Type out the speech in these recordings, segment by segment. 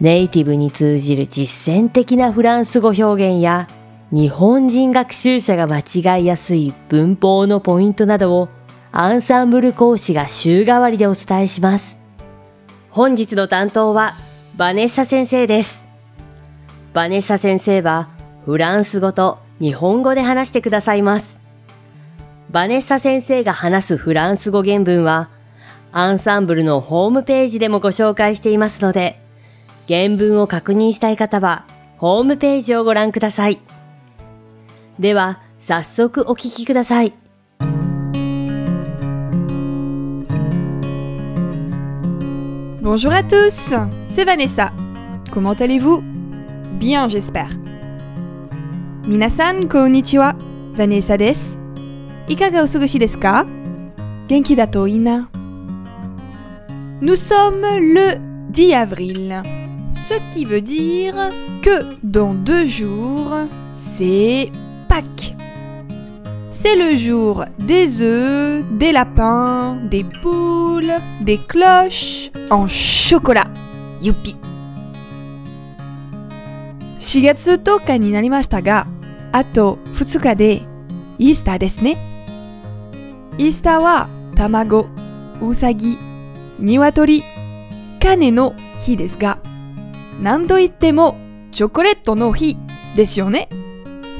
ネイティブに通じる実践的なフランス語表現や日本人学習者が間違いやすい文法のポイントなどをアンサンブル講師が週替わりでお伝えします。本日の担当はバネッサ先生です。バネッサ先生はフランス語と日本語で話してくださいます。バネッサ先生が話すフランス語原文はアンサンブルのホームページでもご紹介していますので、原文を確認したい方はホームページをご覧ください。では、早速お聞きください。Bonjour à tous, c'est Vanessa. Comment allez-vous Bien, j'espère. Minasan konnichiwa, Vanessa desu. Ikaga o sugushi deska? Genki da to ina. Nous sommes le 10 avril, ce qui veut dire que dans deux jours, c'est Pâques. C'est le jour des œufs, des lapins, des poules, des cloches en chocolat. Youpi! 4月10日になりましたが、あと2日でイースターですね。イースターは卵、うさぎ、鶏、種の日ですが、 何と言ってもチョコレートの日ですよね。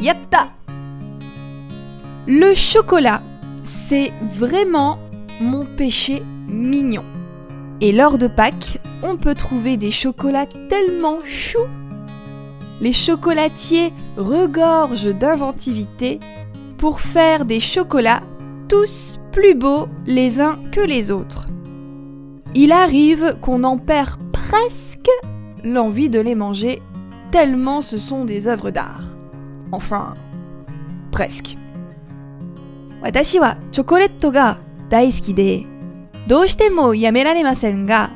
やった Le chocolat, c'est vraiment mon péché mignon. Et lors de Pâques, on peut trouver des chocolats tellement choux. Les chocolatiers regorgent d'inventivité pour faire des chocolats tous plus beaux les uns que les autres. Il arrive qu'on en perd presque l'envie de les manger tellement ce sont des œuvres d'art. Enfin, presque. 私はチョコレートが大好きで、どうしてもやめられませんが、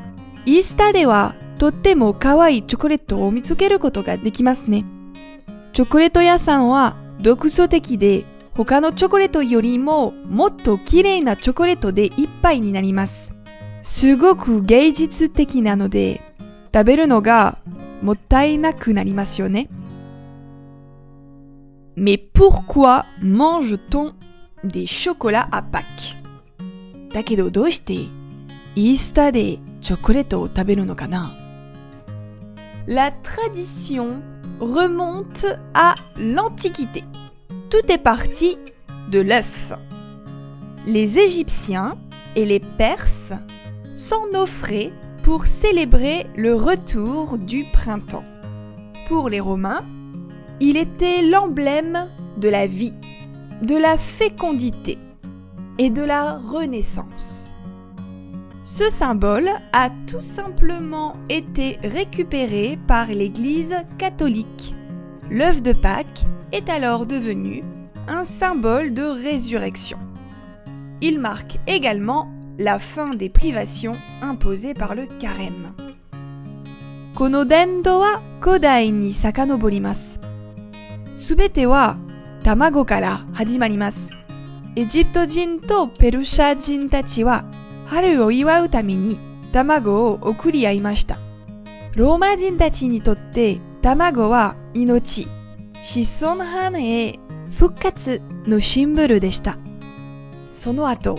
イースターではとっても可愛いチョコレートを見つけることができますね。チョコレート屋さんは独創的で、他のチョコレートよりももっと綺麗なチョコレートでいっぱいになります。すごく芸術的なので、食べるのがもったいなくなりますよね。Mais pourquoi mange-t-on des chocolats à Pâques だけどどうしてイースターでチョコレートを食べるのかな La tradition remonte à l'Antiquité. Tout est parti de l'œuf. Les Égyptiens et les Perses s'en offraient pour célébrer le retour du printemps. Pour les Romains, il était l'emblème de la vie, de la fécondité et de la renaissance. Ce symbole a tout simplement été récupéré par l'Église catholique. L'œuf de Pâques est alors devenu un symbole de résurrection. Il marque également la fin des privations imposées par le carême. この伝統は古代に遡ります。すべては卵から始まります。エジプト人とペルシャ人たちは春を祝うために卵を送り合いました。ローマ人たちにとって卵は命、子孫繁栄、復活のシンボルでした。その後、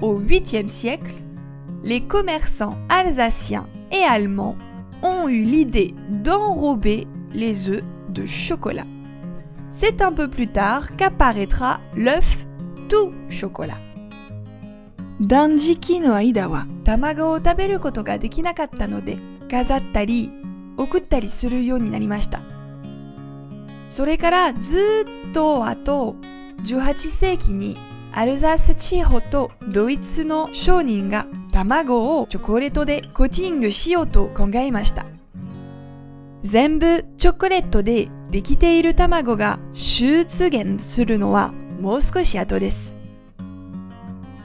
au 8e siècle, les commerçants alsaciens et allemands ont eu l'idée d'enrober les œufs de chocolat. c'est un peu plus tard qu'apparaîtra l'œuf tout chocolat. 断食の間は卵を食べることができなかったので飾ったり送ったりするようになりました。それからずっとあと18世紀に アルザス地方とドイツの商人が卵をチョコレートでコーティングしようと考えました。全部チョコレートでできている卵が出現するのはもう少し後です。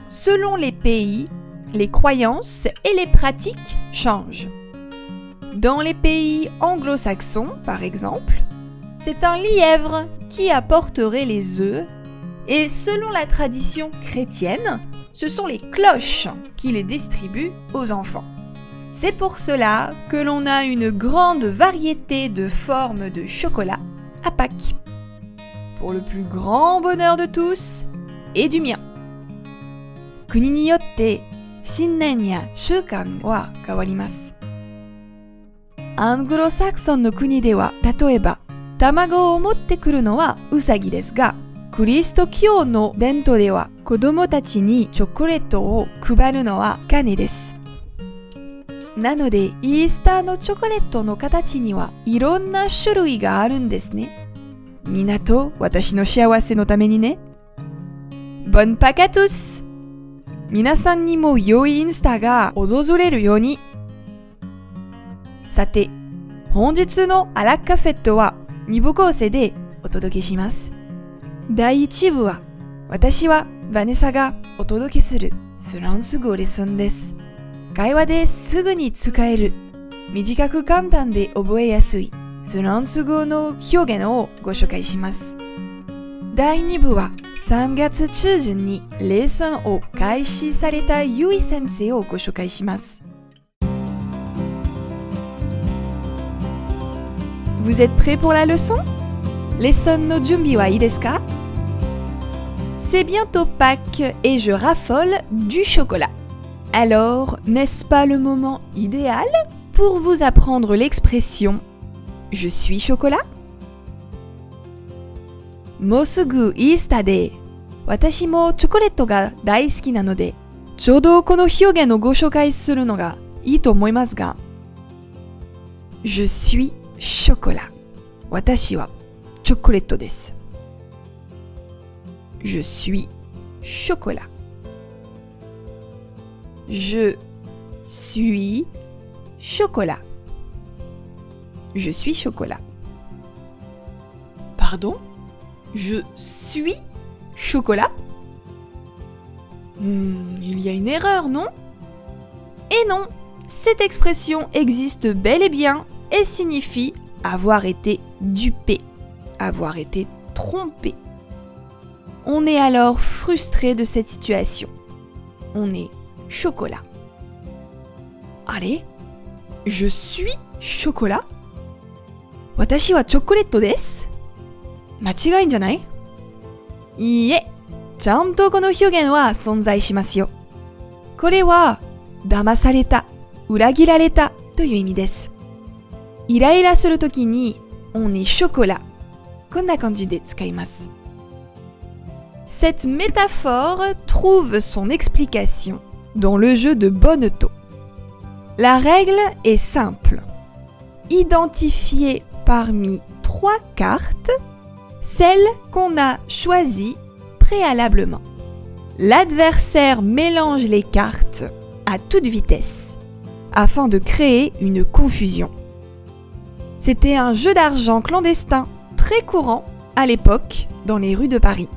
Selon les pays, les croyances et les pratiques changent. Dans les pays anglo-saxons, par exemple, c'est un lièvre qui apporterait les œufs et selon la tradition chrétienne, ce sont les cloches qui les distribuent aux enfants. C'est pour cela que l'on a une grande variété de formes de chocolat à Pâques. Pour le plus grand bonheur de tous et du mien. 国によって新年や習慣は変わります。アングロサクソンの国では、例えば、卵を持ってくるのはウサギですが、 クリスト教の伝統では子供たちにチョコレートを配るのは金です。なので、イースターのチョコレートの形にはいろんな種類があるんですね。みなと私の幸せのためにね。Bonne Pâques à tous! 皆さんにも良いインスタが訪れるように。さて、本日のアラカフェットは2部構成でお届けします。第1部は私はバネサがお届けするフランス語レッスンです。会話ですぐに使える短く簡単で覚えやすいフランス語の表現をご紹介します。第2部は3月中旬にレッスンを開始されたゆい先生をご紹介します。Vous êtes prêt pour la leçon? レッスンの準備はいいですか C'est bientôt Pâques et je raffole du chocolat. Alors, n'est-ce pas le moment idéal pour vous apprendre l'expression Je suis chocolat Mosugu istade. Watashi mo chocolatto ga daisuki nanode. Chodo kono hyogen o go shokai suru no ga ii to omoimasu ga. Je suis chocolat. Watashi wa chocolatto desu. Je suis chocolat. Je suis chocolat. Je suis chocolat. Pardon? Je suis chocolat hmm, Il y a une erreur, non? Et non Cette expression existe bel et bien et signifie avoir été dupé, avoir été trompé. On est alors frustré de cette situation. On est chocolat. Allez, je suis chocolat 私はチョコレートです間違いんじゃないいいえ、ちゃんとこの表現は存在しますよ。これは、騙された、裏切られたという意味です。イライラするときに、on est chocolat。こんな感じで使います。 Cette métaphore trouve son explication dans le jeu de Bonneto. La règle est simple. Identifier parmi trois cartes celle qu'on a choisie préalablement. L'adversaire mélange les cartes à toute vitesse afin de créer une confusion. C'était un jeu d'argent clandestin très courant à l'époque dans les rues de Paris,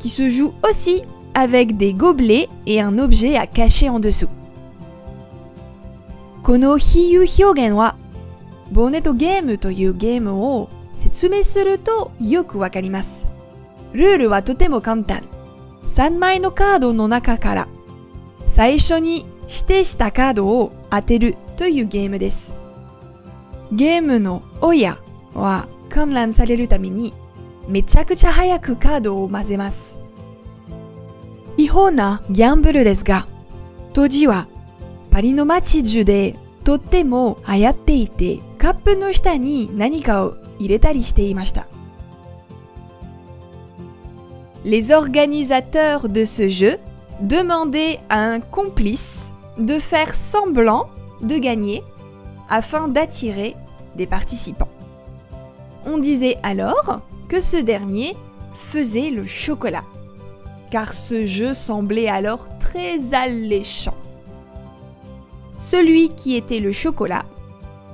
qui se joue aussi avec des gobelets et この比喩表現は、ボネットゲームというゲームを説明するとよくわかります。ルールはとても簡単。3枚のカードの中から、最初に指定したカードを当てるというゲームです。ゲームの親は観覧されるために、めちゃくちゃ早くカードを混ぜます。違法なギャンブルですが、当時はパリの街中でとっても流行っていて、カップの下に何かを入れたりしていました。 les organisateurs de ce jeu demandaient à un complice de faire semblant de gagner afin d'attirer des participants. On disait alors que ce dernier faisait le chocolat, car ce jeu semblait alors très alléchant. Celui qui était le chocolat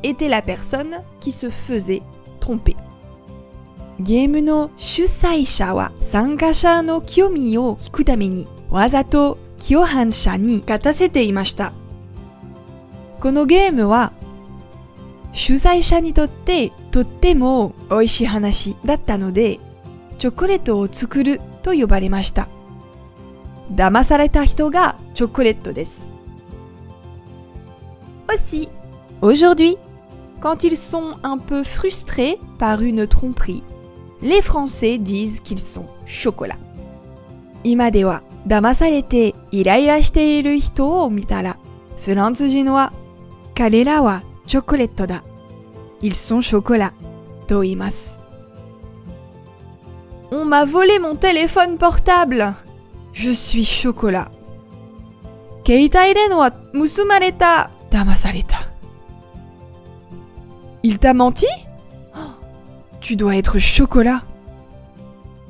était la personne qui se faisait tromper. ゲームの主催者は参加者の興味を引くためにわざと共犯者に勝たせていました。このゲームは 主催者にとってとっても美味しい話だったのでチョコレートを作ると呼ばれました。騙された人がチョコレートです。Aussi, aujourd'hui, quand ils sont un peu frustrés par une tromperie, les Français disent qu'ils sont chocolat. 今では騙されてイライラしている人を見たら、フランス人は彼らは チョコレートだ。Ils sont chocolat と言います。On m'a volé mon téléphone portable. Je suis chocolat. 携帯電話盗まれた。騙された。Il t'a menti? Tu dois être chocolat.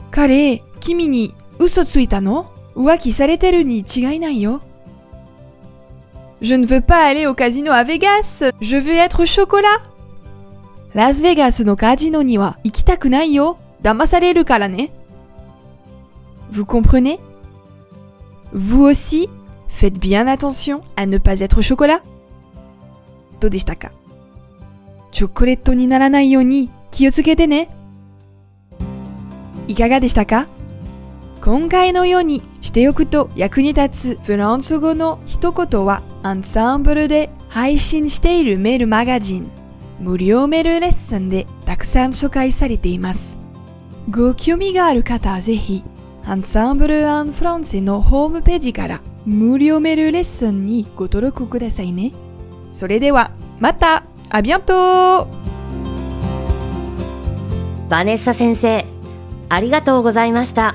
彼、君に嘘ついたの浮気されてるに違いないよ。 Je ne veux pas aller au casino à Vegas. Je veux être chocolat. ラスベガスのカジノには行きたくないよ。騙されるからね。Vous comprenez? Vous aussi, faites bien attention à ne pas être chocolat. どうでしたかチョコレートにならないように気をつけてね。いかがでしたか今回のように しておくと役に立つフランス語の一言はアンサンブルで配信しているメールマガジン無料メールレッスンでたくさん紹介されています。ご興味がある方はぜひアンサンブル・アン・フランセのホームページから無料メールレッスンにご登録くださいね。それではまたあビアントバネッサ先生、ありがとうございました。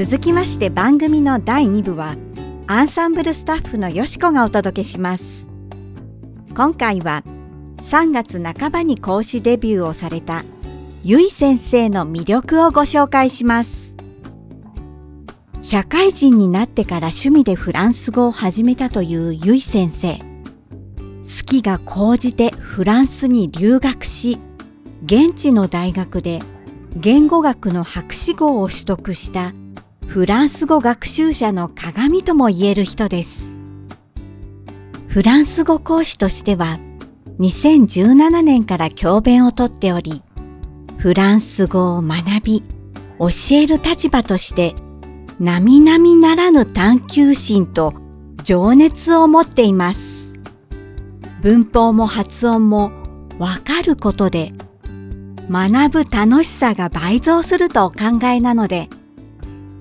続きまして番組の第2部はアンサンブルスタッフのよしこがお届けします。今回は3月半ばに講師デビューをされたゆい先生の魅力をご紹介します。社会人になってから趣味でフランス語を始めたというゆい先生。好きが高じてフランスに留学し現地の大学で言語学の博士号を取得したフランス語学習者の鏡とも言える人です。フランス語講師としては2017年から教鞭をとっており、フランス語を学び、教える立場として並々ならぬ探求心と情熱を持っています。文法も発音もわかることで学ぶ楽しさが倍増するとお考えなので、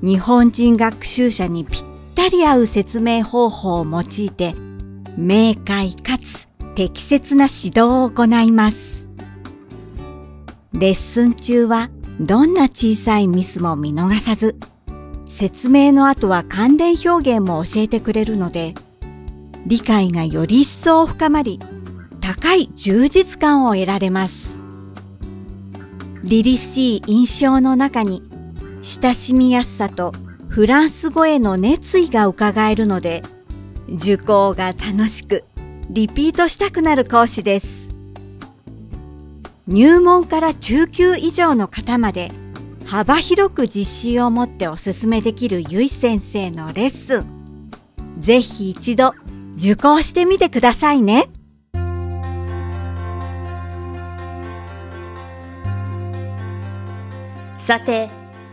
日本人学習者にぴったり合う説明方法を用いて、明快かつ適切な指導を行います。レッスン中はどんな小さいミスも見逃さず、説明の後は関連表現も教えてくれるので、理解がより一層深まり、高い充実感を得られます。凛々しい印象の中に親しみやすさとフランス語への熱意がうかがえるので受講が楽しくリピートしたくなる講師です。入門から中級以上の方まで幅広く実習を持っておすすめできるゆい先生のレッスン。ぜひ一度受講してみてくださいね。さて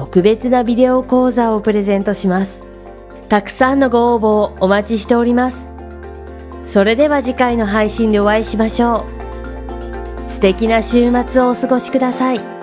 特別なビデオ講座をプレゼントします。たくさんのご応募をお待ちしております。それでは次回の配信でお会いしましょう。素敵な週末をお過ごしください。